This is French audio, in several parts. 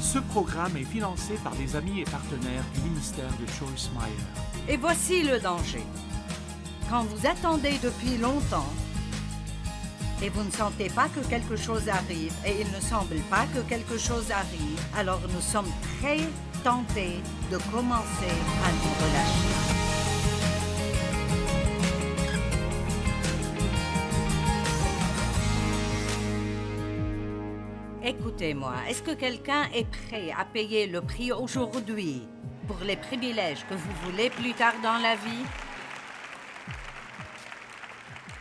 Ce programme est financé par des amis et partenaires du ministère de Joyce Meyer. Et voici le danger. Quand vous attendez depuis longtemps et vous ne sentez pas que quelque chose arrive et il ne semble pas que quelque chose arrive, alors nous sommes très tentés de commencer à nous relâcher. Écoutez-moi, est-ce que quelqu'un est prêt à payer le prix aujourd'hui pour les privilèges que vous voulez plus tard dans la vie?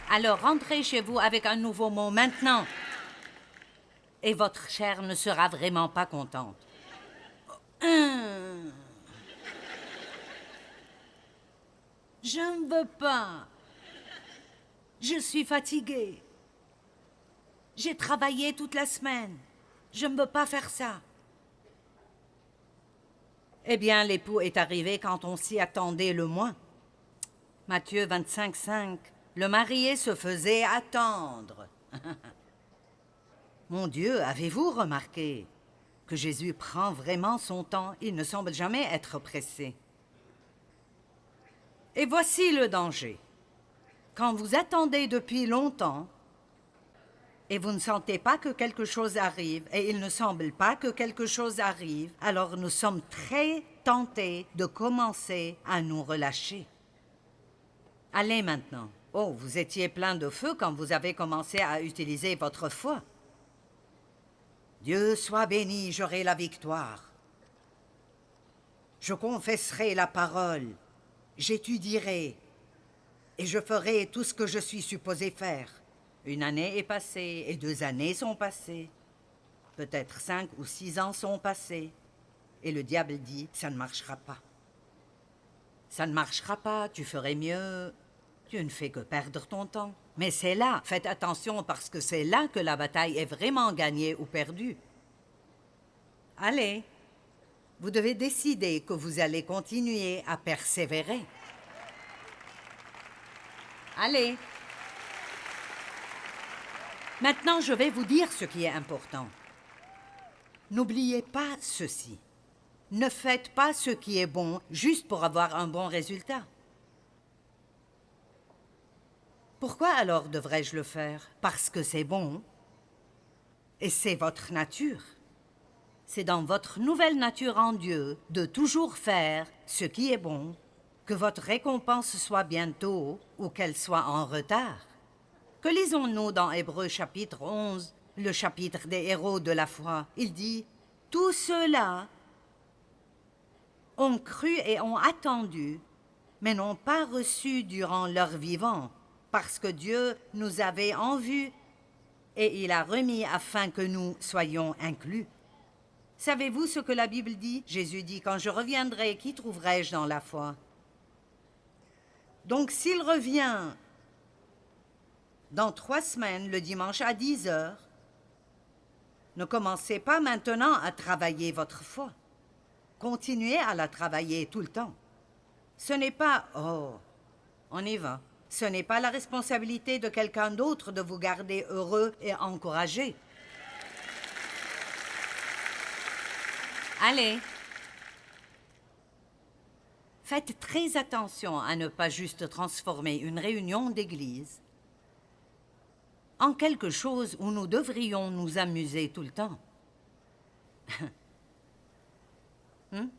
Alors rentrez chez vous avec un nouveau mot maintenant. Et votre chair ne sera vraiment pas contente. Je ne veux pas. Je suis fatiguée. J'ai travaillé toute la semaine. Je ne veux pas faire ça. Eh bien, l'époux est arrivé quand on s'y attendait le moins. Matthieu 25, 5. Le marié se faisait attendre. Mon Dieu, avez-vous remarqué que Jésus prend vraiment son temps? Il ne semble jamais être pressé. Et voici le danger. Quand vous attendez depuis longtemps, et vous ne sentez pas que quelque chose arrive, et il ne semble pas que quelque chose arrive, alors nous sommes très tentés de commencer à nous relâcher. Allez maintenant. Oh, vous étiez plein de feu quand vous avez commencé à utiliser votre foi. Dieu soit béni, j'aurai la victoire. Je confesserai la parole, j'étudierai, et je ferai tout ce que je suis supposé faire. Une année est passée et deux années sont passées. Peut-être cinq ou six ans sont passés. Et le diable dit, ça ne marchera pas. Ça ne marchera pas, tu ferais mieux. Tu ne fais que perdre ton temps. Mais c'est là, faites attention parce que c'est là que la bataille est vraiment gagnée ou perdue. Allez, vous devez décider que vous allez continuer à persévérer. Allez. Maintenant, je vais vous dire ce qui est important. N'oubliez pas ceci. Ne faites pas ce qui est bon juste pour avoir un bon résultat. Pourquoi alors devrais-je le faire? Parce que c'est bon et c'est votre nature. C'est dans votre nouvelle nature en Dieu de toujours faire ce qui est bon, que votre récompense soit bientôt ou qu'elle soit en retard. Que lisons-nous dans Hébreu chapitre 11, le chapitre des héros de la foi? Il dit Tous ceux-là ont cru et ont attendu, mais n'ont pas reçu durant leur vivant, parce que Dieu nous avait en vue et il a remis afin que nous soyons inclus. Savez-vous ce que la Bible dit? Jésus dit Quand je reviendrai, qui trouverai-je dans la foi Donc s'il revient dans trois semaines, le dimanche à 10 heures. Ne commencez pas maintenant à travailler votre foi. Continuez à la travailler tout le temps. Ce n'est pas Oh, on y va. Ce n'est pas la responsabilité de quelqu'un d'autre de vous garder heureux et encouragé. Allez. Faites très attention à ne pas juste transformer une réunion d'église en quelque chose où nous devrions nous amuser tout le temps. Hmm?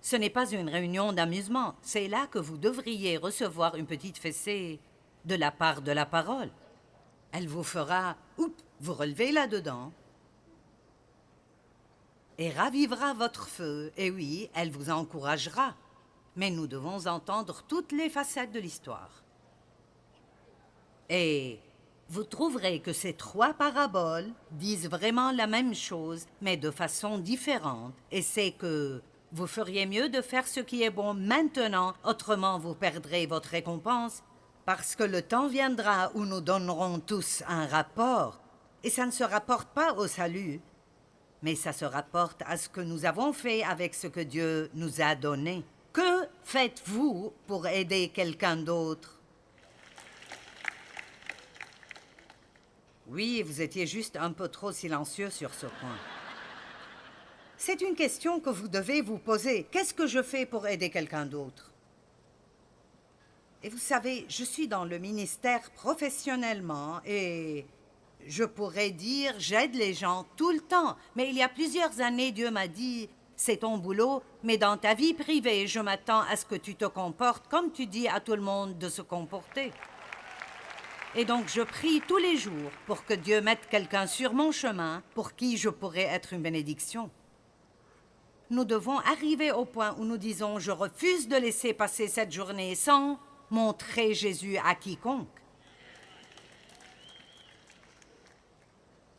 Ce n'est pas une réunion d'amusement, c'est là que vous devriez recevoir une petite fessée de la part de la parole. Elle vous fera, oups, vous relever là-dedans, et ravivera votre feu, et oui, elle vous encouragera. Mais nous devons entendre toutes les facettes de l'histoire. Et vous trouverez que ces trois paraboles disent vraiment la même chose, mais de façon différente, et c'est que vous feriez mieux de faire ce qui est bon maintenant, autrement vous perdrez votre récompense, parce que le temps viendra où nous donnerons tous un rapport, et ça ne se rapporte pas au salut, mais ça se rapporte à ce que nous avons fait avec ce que Dieu nous a donné. Que faites-vous pour aider quelqu'un d'autre? Oui, vous étiez juste un peu trop silencieux sur ce point. C'est une question que vous devez vous poser. Qu'est-ce que je fais pour aider quelqu'un d'autre? Et vous savez, je suis dans le ministère professionnellement et je pourrais dire j'aide les gens tout le temps. Mais il y a plusieurs années, Dieu m'a dit c'est ton boulot, mais dans ta vie privée, je m'attends à ce que tu te comportes comme tu dis à tout le monde de se comporter. Et donc je prie tous les jours pour que Dieu mette quelqu'un sur mon chemin pour qui je pourrais être une bénédiction. Nous devons arriver au point où nous disons je refuse de laisser passer cette journée sans montrer Jésus à quiconque.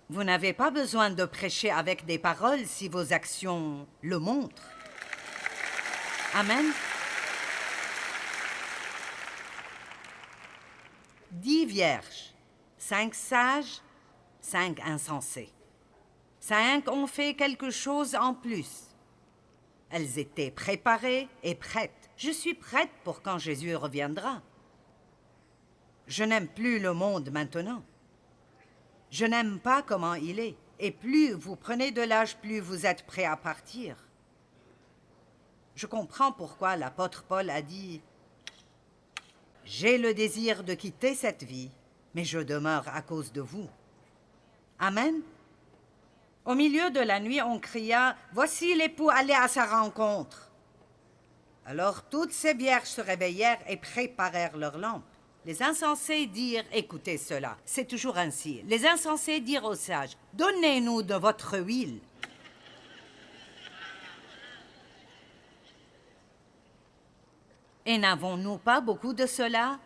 Vous n'avez pas besoin de prêcher avec des paroles si vos actions le montrent. Amen. Dix vierges, cinq sages, cinq insensés. Cinq ont fait quelque chose en plus. Elles étaient préparées et prêtes. Je suis prête pour quand Jésus reviendra. Je n'aime plus le monde maintenant. Je n'aime pas comment il est. Et plus vous prenez de l'âge, plus vous êtes prêt à partir. Je comprends pourquoi l'apôtre Paul a dit J'ai le désir de quitter cette vie, mais je demeure à cause de vous. Amen. Au milieu de la nuit, on cria Voici l'époux allé à sa rencontre. Alors toutes ces vierges se réveillèrent et préparèrent leurs lampes. Les insensés dirent Écoutez cela, c'est toujours ainsi. Les insensés dirent aux sages Donnez-nous de votre huile. Et n'avons-nous pas beaucoup de cela?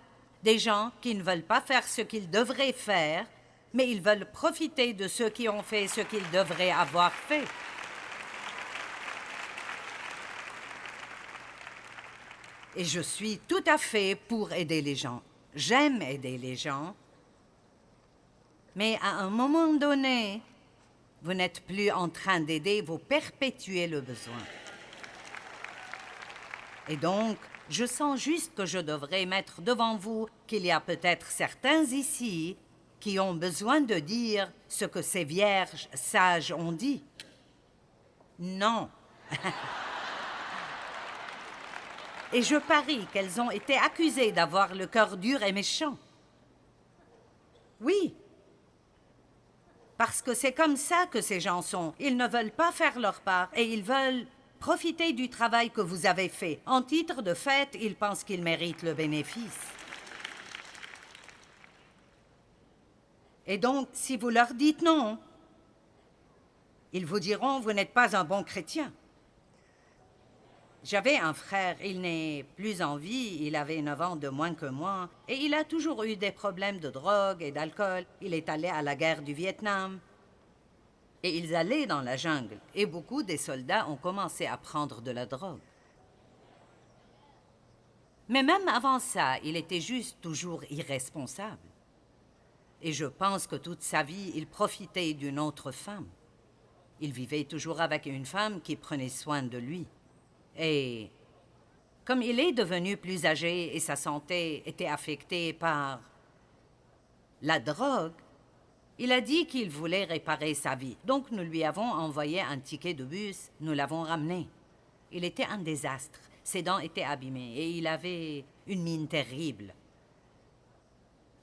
Des gens qui ne veulent pas faire ce qu'ils devraient faire, mais ils veulent profiter de ceux qui ont fait ce qu'ils devraient avoir fait. Et je suis tout à fait pour aider les gens. J'aime aider les gens. Mais à un moment donné, vous n'êtes plus en train d'aider, vous perpétuez le besoin. Et donc, je sens juste que je devrais mettre devant vous qu'il y a peut-être certains ici qui ont besoin de dire ce que ces vierges sages ont dit. Non. et je parie qu'elles ont été accusées d'avoir le cœur dur et méchant. Oui, parce que c'est comme ça que ces gens sont. Ils ne veulent pas faire leur part et ils veulent profiter du travail que vous avez fait. En titre de fait, ils pensent qu'ils méritent le bénéfice. Et donc, si vous leur dites non, ils vous diront, vous n'êtes pas un bon chrétien. J'avais un frère, il n'est plus en vie, il avait 9 ans de moins que moi, et il a toujours eu des problèmes de drogue et d'alcool. Il est allé à la guerre du Vietnam. Et ils allaient dans la jungle, et beaucoup des soldats ont commencé à prendre de la drogue. Mais même avant ça, il était juste toujours irresponsable. Et je pense que toute sa vie, il profitait d'une autre femme. Il vivait toujours avec une femme qui prenait soin de lui. Et comme il est devenu plus âgé et sa santé était affectée par la drogue, il a dit qu'il voulait réparer sa vie. Donc nous lui avons envoyé un ticket de bus, nous l'avons ramené. Il était un désastre, ses dents étaient abîmées et il avait une mine terrible.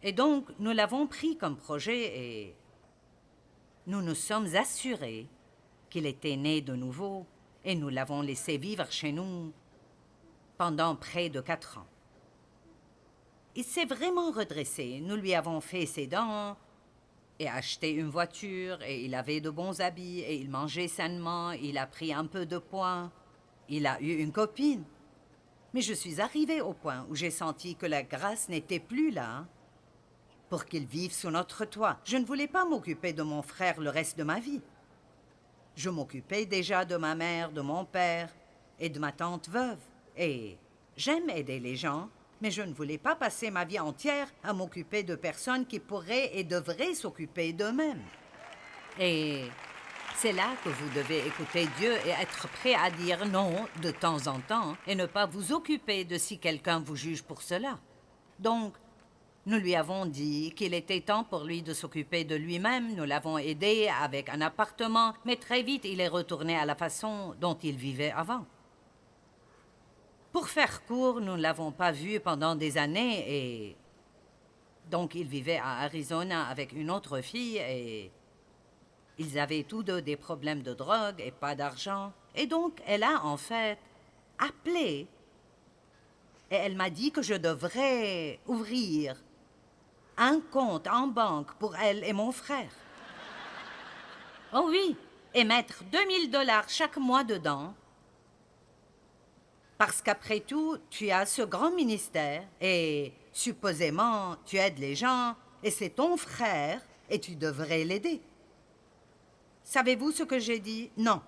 Et donc nous l'avons pris comme projet et nous nous sommes assurés qu'il était né de nouveau et nous l'avons laissé vivre chez nous pendant près de quatre ans. Il s'est vraiment redressé. Nous lui avons fait ses dents et acheté une voiture et il avait de bons habits et il mangeait sainement. Il a pris un peu de poids. Il a eu une copine. Mais je suis arrivée au point où j'ai senti que la grâce n'était plus là pour qu'il vive sous notre toit. Je ne voulais pas m'occuper de mon frère le reste de ma vie. Je m'occupais déjà de ma mère, de mon père et de ma tante veuve. Et j'aime aider les gens, mais je ne voulais pas passer ma vie entière à m'occuper de personnes qui pourraient et devraient s'occuper d'eux-mêmes. Et c'est là que vous devez écouter Dieu et être prêt à dire non de temps en temps et ne pas vous occuper de si quelqu'un vous juge pour cela. Donc, Nous lui avons dit qu'il était temps pour lui de s'occuper de lui-même. Nous l'avons aidé avec un appartement, mais très vite il est retourné à la façon dont il vivait avant. Pour faire court, nous ne l'avons pas vu pendant des années et... Donc il vivait à Arizona avec une autre fille et... Ils avaient tous deux des problèmes de drogue et pas d'argent. Et donc elle a en fait appelé et elle m'a dit que je devrais ouvrir un compte en banque pour elle et mon frère. Oh oui, et mettre 2000 dollars chaque mois dedans. Parce qu'après tout, tu as ce grand ministère et supposément tu aides les gens et c'est ton frère et tu devrais l'aider. Savez-vous ce que j'ai dit? Non.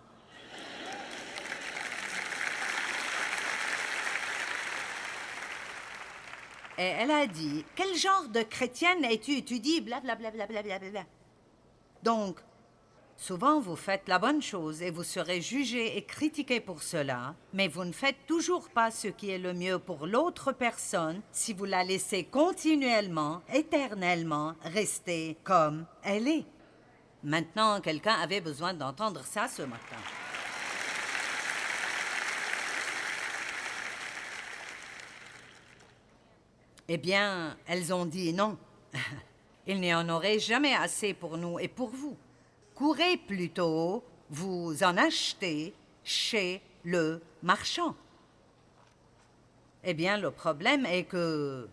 Et elle a dit Quel genre de chrétienne es-tu? Tu dis blablabla. Donc, souvent vous faites la bonne chose et vous serez jugé et critiqué pour cela, mais vous ne faites toujours pas ce qui est le mieux pour l'autre personne si vous la laissez continuellement, éternellement rester comme elle est. Maintenant, quelqu'un avait besoin d'entendre ça ce matin. Eh bien, elles ont dit non. Il n'y en aurait jamais assez pour nous et pour vous. Courez plutôt, vous en achetez chez le marchand. Eh bien, le problème est que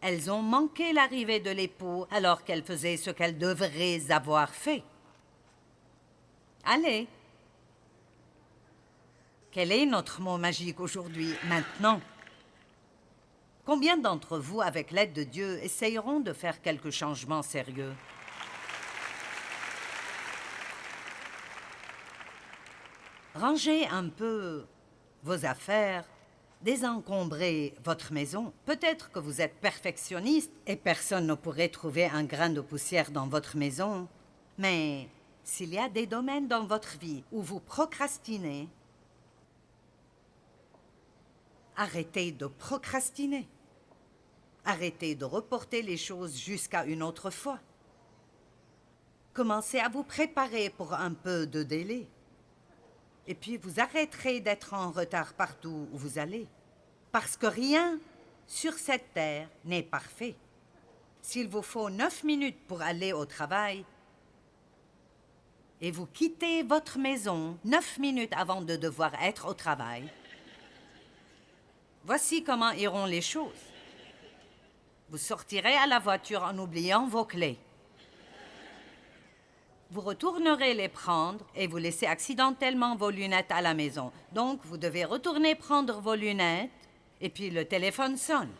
elles ont manqué l'arrivée de l'époux alors qu'elles faisaient ce qu'elles devraient avoir fait. Allez. Quel est notre mot magique aujourd'hui, maintenant? Combien d'entre vous, avec l'aide de Dieu, essayeront de faire quelques changements sérieux? Rangez un peu vos affaires, désencombrez votre maison. Peut-être que vous êtes perfectionniste et personne ne pourrait trouver un grain de poussière dans votre maison, mais s'il y a des domaines dans votre vie où vous procrastinez, Arrêtez de procrastiner. Arrêtez de reporter les choses jusqu'à une autre fois. Commencez à vous préparer pour un peu de délai. Et puis vous arrêterez d'être en retard partout où vous allez. Parce que rien sur cette terre n'est parfait. S'il vous faut neuf minutes pour aller au travail, et vous quittez votre maison neuf minutes avant de devoir être au travail, Voici comment iront les choses. Vous sortirez à la voiture en oubliant vos clés. Vous retournerez les prendre et vous laissez accidentellement vos lunettes à la maison. Donc, vous devez retourner prendre vos lunettes et puis le téléphone sonne.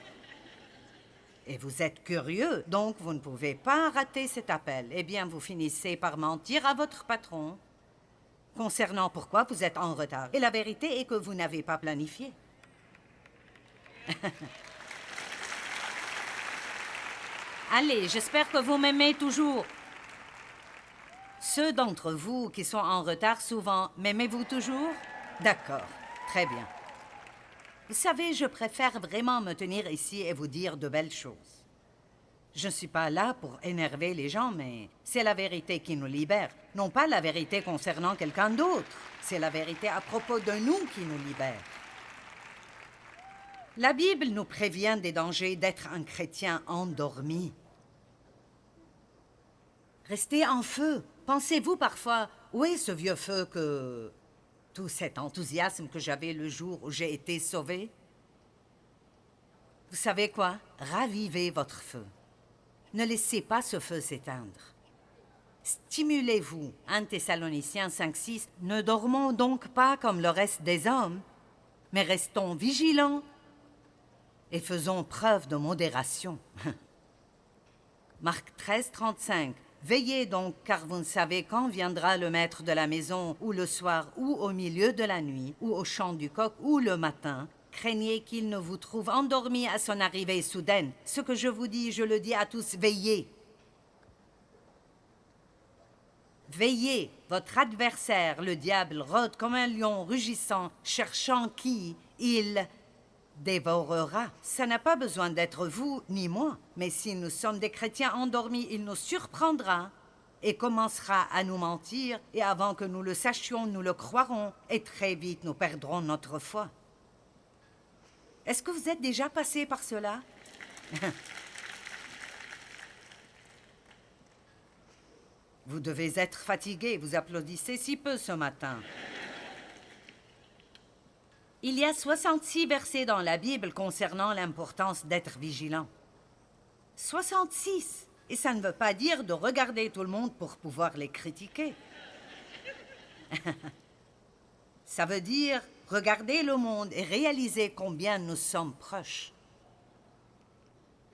Et vous êtes curieux, donc vous ne pouvez pas rater cet appel. Eh bien, vous finissez par mentir à votre patron concernant pourquoi vous êtes en retard. Et la vérité est que vous n'avez pas planifié. Allez, j'espère que vous m'aimez toujours. Ceux d'entre vous qui sont en retard souvent, m'aimez-vous toujours? D'accord, très bien. Vous savez, je préfère vraiment me tenir ici et vous dire de belles choses. Je ne suis pas là pour énerver les gens, mais c'est la vérité qui nous libère. Non pas la vérité concernant quelqu'un d'autre, c'est la vérité à propos de nous qui nous libère. La Bible nous prévient des dangers d'être un chrétien endormi. Restez en feu. Pensez-vous parfois, où est ce vieux feu que... tout cet enthousiasme que j'avais le jour où j'ai été sauvé? Vous savez quoi? Ravivez votre feu. Ne laissez pas ce feu s'éteindre. Stimulez-vous. 1 Thessaloniciens 5-6. Ne dormons donc pas comme le reste des hommes, mais restons vigilants et faisons preuve de modération. Marc 13, 35. Veillez donc, car vous ne savez quand viendra le maître de la maison, ou le soir, ou au milieu de la nuit, ou au chant du coq, ou le matin. Craignez qu'il ne vous trouve endormi à son arrivée soudaine. Ce que je vous dis, je le dis à tous, veillez. Veillez, votre adversaire, le diable, rôde comme un lion rugissant, cherchant qui il dévorera. Ça n'a pas besoin d'être vous ni moi, mais si nous sommes des chrétiens endormis, il nous surprendra et commencera à nous mentir, et avant que nous le sachions, nous le croirons, et très vite nous perdrons notre foi. Est-ce que vous êtes déjà passé par cela? Vous devez être fatigué, vous applaudissez si peu ce matin. Il y a 66 versets dans la Bible concernant l'importance d'être vigilant. 66 Et ça ne veut pas dire de regarder tout le monde pour pouvoir les critiquer. ça veut dire regarder le monde et réaliser combien nous sommes proches.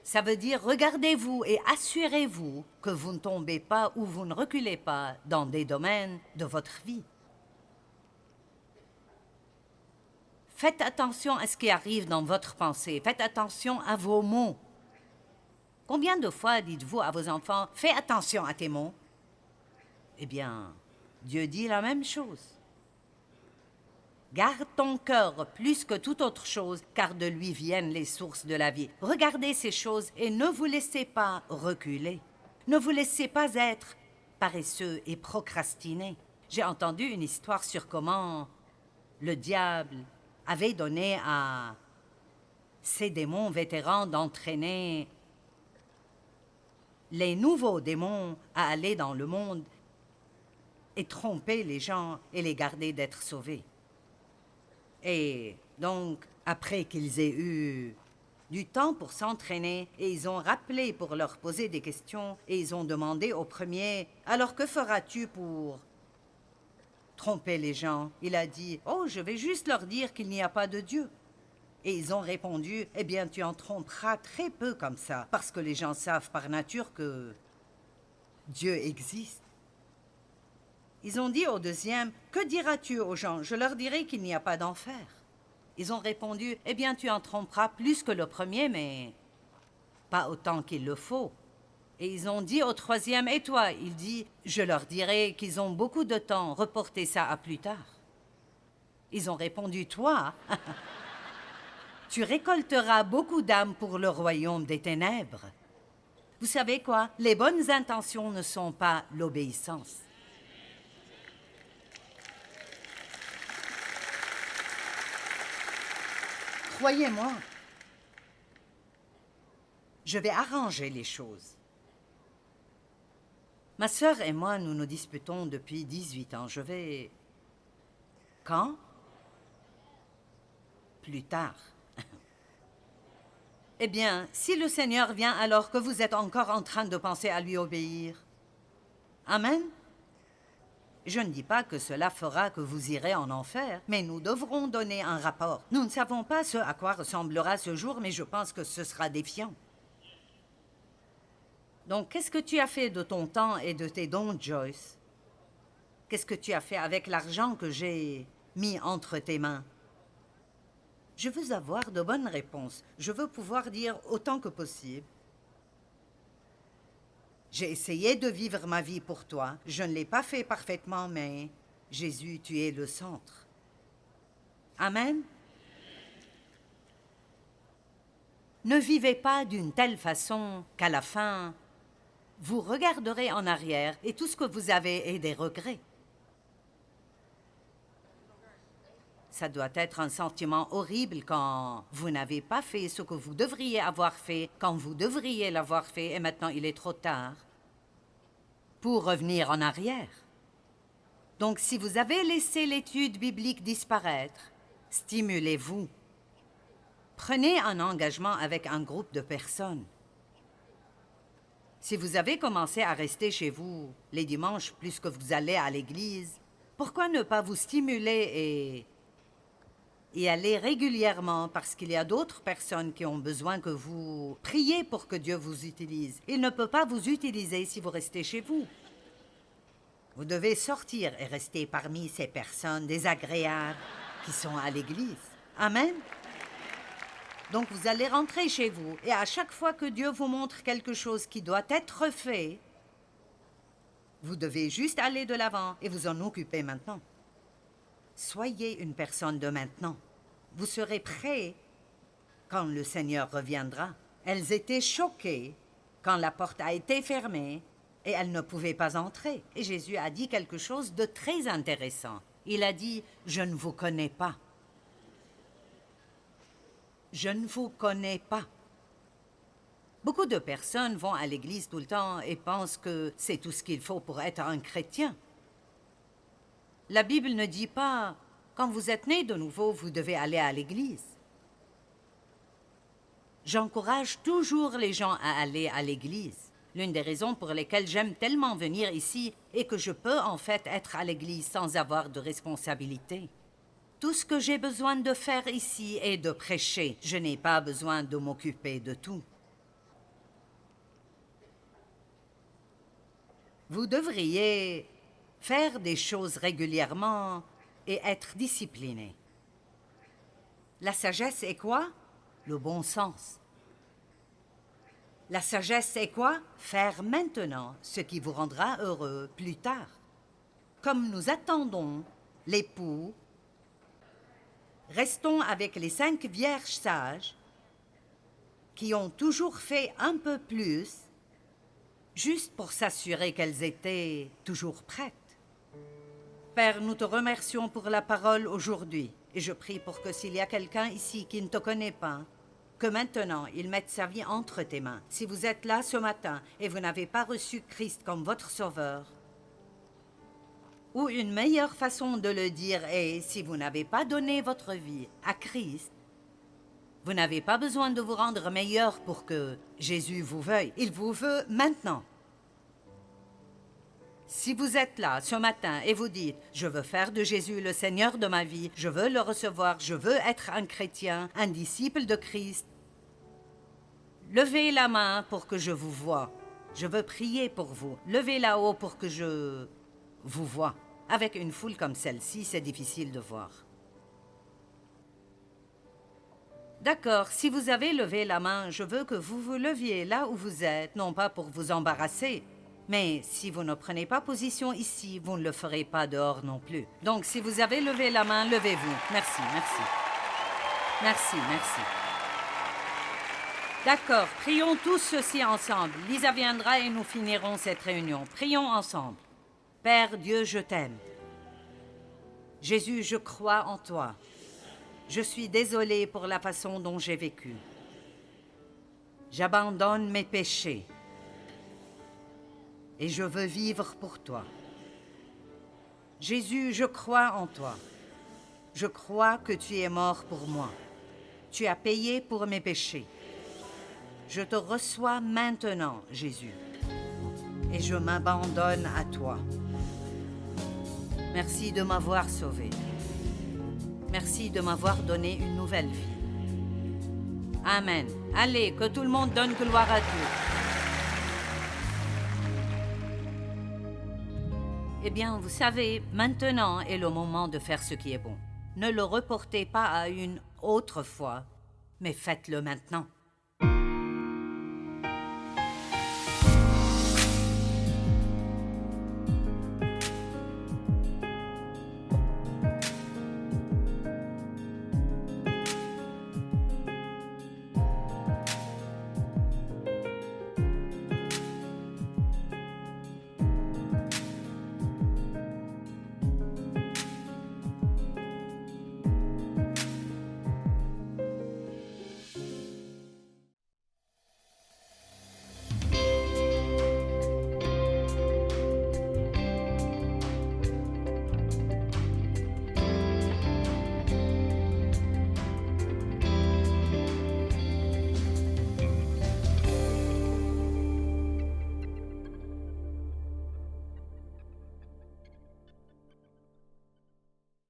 Ça veut dire regardez-vous et assurez-vous que vous ne tombez pas ou vous ne reculez pas dans des domaines de votre vie. Faites attention à ce qui arrive dans votre pensée. Faites attention à vos mots. Combien de fois dites-vous à vos enfants Fais attention à tes mots Eh bien, Dieu dit la même chose. Garde ton cœur plus que toute autre chose, car de lui viennent les sources de la vie. Regardez ces choses et ne vous laissez pas reculer. Ne vous laissez pas être paresseux et procrastiner. J'ai entendu une histoire sur comment le diable avait donné à ces démons vétérans d'entraîner les nouveaux démons à aller dans le monde et tromper les gens et les garder d'être sauvés. Et donc, après qu'ils aient eu du temps pour s'entraîner, et ils ont rappelé pour leur poser des questions, et ils ont demandé au premier, Alors que feras-tu pour tromper les gens. Il a dit Oh, je vais juste leur dire qu'il n'y a pas de Dieu. Et ils ont répondu Eh bien, tu en tromperas très peu comme ça, parce que les gens savent par nature que Dieu existe. Ils ont dit au deuxième Que diras-tu aux gens? Je leur dirai qu'il n'y a pas d'enfer. Ils ont répondu Eh bien, tu en tromperas plus que le premier, mais pas autant qu'il le faut. Et ils ont dit au troisième, et toi Il dit, je leur dirai qu'ils ont beaucoup de temps, reporter ça à plus tard. Ils ont répondu, toi Tu récolteras beaucoup d'âmes pour le royaume des ténèbres. Vous savez quoi? Les bonnes intentions ne sont pas l'obéissance. Croyez-moi, je vais arranger les choses. Ma sœur et moi, nous nous disputons depuis 18 ans. Je vais... Quand? Plus tard. eh bien, si le Seigneur vient alors que vous êtes encore en train de penser à lui obéir. Amen. Je ne dis pas que cela fera que vous irez en enfer, mais nous devrons donner un rapport. Nous ne savons pas ce à quoi ressemblera ce jour, mais je pense que ce sera défiant. Donc, qu'est-ce que tu as fait de ton temps et de tes dons, Joyce? Qu'est-ce que tu as fait avec l'argent que j'ai mis entre tes mains? Je veux avoir de bonnes réponses. Je veux pouvoir dire autant que possible. J'ai essayé de vivre ma vie pour toi. Je ne l'ai pas fait parfaitement, mais Jésus, tu es le centre. Amen. Ne vivez pas d'une telle façon qu'à la fin, vous regarderez en arrière et tout ce que vous avez est des regrets. Ça doit être un sentiment horrible quand vous n'avez pas fait ce que vous devriez avoir fait, quand vous devriez l'avoir fait et maintenant il est trop tard pour revenir en arrière. Donc si vous avez laissé l'étude biblique disparaître, stimulez-vous. Prenez un engagement avec un groupe de personnes. Si vous avez commencé à rester chez vous les dimanches plus que vous allez à l'église, pourquoi ne pas vous stimuler et y aller régulièrement? Parce qu'il y a d'autres personnes qui ont besoin que vous priez pour que Dieu vous utilise. Il ne peut pas vous utiliser si vous restez chez vous. Vous devez sortir et rester parmi ces personnes désagréables qui sont à l'église. Amen. Donc vous allez rentrer chez vous et à chaque fois que Dieu vous montre quelque chose qui doit être fait, vous devez juste aller de l'avant et vous en occuper maintenant. Soyez une personne de maintenant. Vous serez prêt quand le Seigneur reviendra. Elles étaient choquées quand la porte a été fermée et elles ne pouvaient pas entrer. Et Jésus a dit quelque chose de très intéressant. Il a dit, je ne vous connais pas. Je ne vous connais pas. Beaucoup de personnes vont à l'église tout le temps et pensent que c'est tout ce qu'il faut pour être un chrétien. La Bible ne dit pas, quand vous êtes né de nouveau, vous devez aller à l'église. J'encourage toujours les gens à aller à l'église. L'une des raisons pour lesquelles j'aime tellement venir ici est que je peux en fait être à l'église sans avoir de responsabilité. Tout ce que j'ai besoin de faire ici est de prêcher. Je n'ai pas besoin de m'occuper de tout. Vous devriez faire des choses régulièrement et être discipliné. La sagesse est quoi? Le bon sens. La sagesse est quoi? Faire maintenant ce qui vous rendra heureux plus tard. Comme nous attendons l'époux, restons avec les cinq vierges sages qui ont toujours fait un peu plus, juste pour s'assurer qu'elles étaient toujours prêtes. Père, nous te remercions pour la parole aujourd'hui, et je prie pour que s'il y a quelqu'un ici qui ne te connaît pas, que maintenant il mette sa vie entre tes mains. Si vous êtes là ce matin et vous n'avez pas reçu Christ comme votre sauveur, ou une meilleure façon de le dire est, si vous n'avez pas donné votre vie à Christ, vous n'avez pas besoin de vous rendre meilleur pour que Jésus vous veuille. Il vous veut maintenant. Si vous êtes là ce matin et vous dites, je veux faire de Jésus le Seigneur de ma vie, je veux le recevoir, je veux être un chrétien, un disciple de Christ, levez la main pour que je vous voie. Je veux prier pour vous. Levez la haut pour que je vous voie. Avec une foule comme celle-ci, c'est difficile de voir. D'accord, si vous avez levé la main, je veux que vous vous leviez là où vous êtes, non pas pour vous embarrasser, mais si vous ne prenez pas position ici, vous ne le ferez pas dehors non plus. Donc si vous avez levé la main, levez-vous. Merci, merci. Merci, merci. D'accord, prions tous ceci ensemble. Lisa viendra et nous finirons cette réunion. Prions ensemble. Père Dieu, je t'aime. Jésus, je crois en toi. Je suis désolé pour la façon dont j'ai vécu. J'abandonne mes péchés et je veux vivre pour toi. Jésus, je crois en toi. Je crois que tu es mort pour moi. Tu as payé pour mes péchés. Je te reçois maintenant, Jésus, et je m'abandonne à toi. Merci de m'avoir sauvé. Merci de m'avoir donné une nouvelle vie. Amen. Allez, que tout le monde donne gloire à Dieu. Eh bien, vous savez, maintenant est le moment de faire ce qui est bon. Ne le reportez pas à une autre fois, mais faites-le maintenant.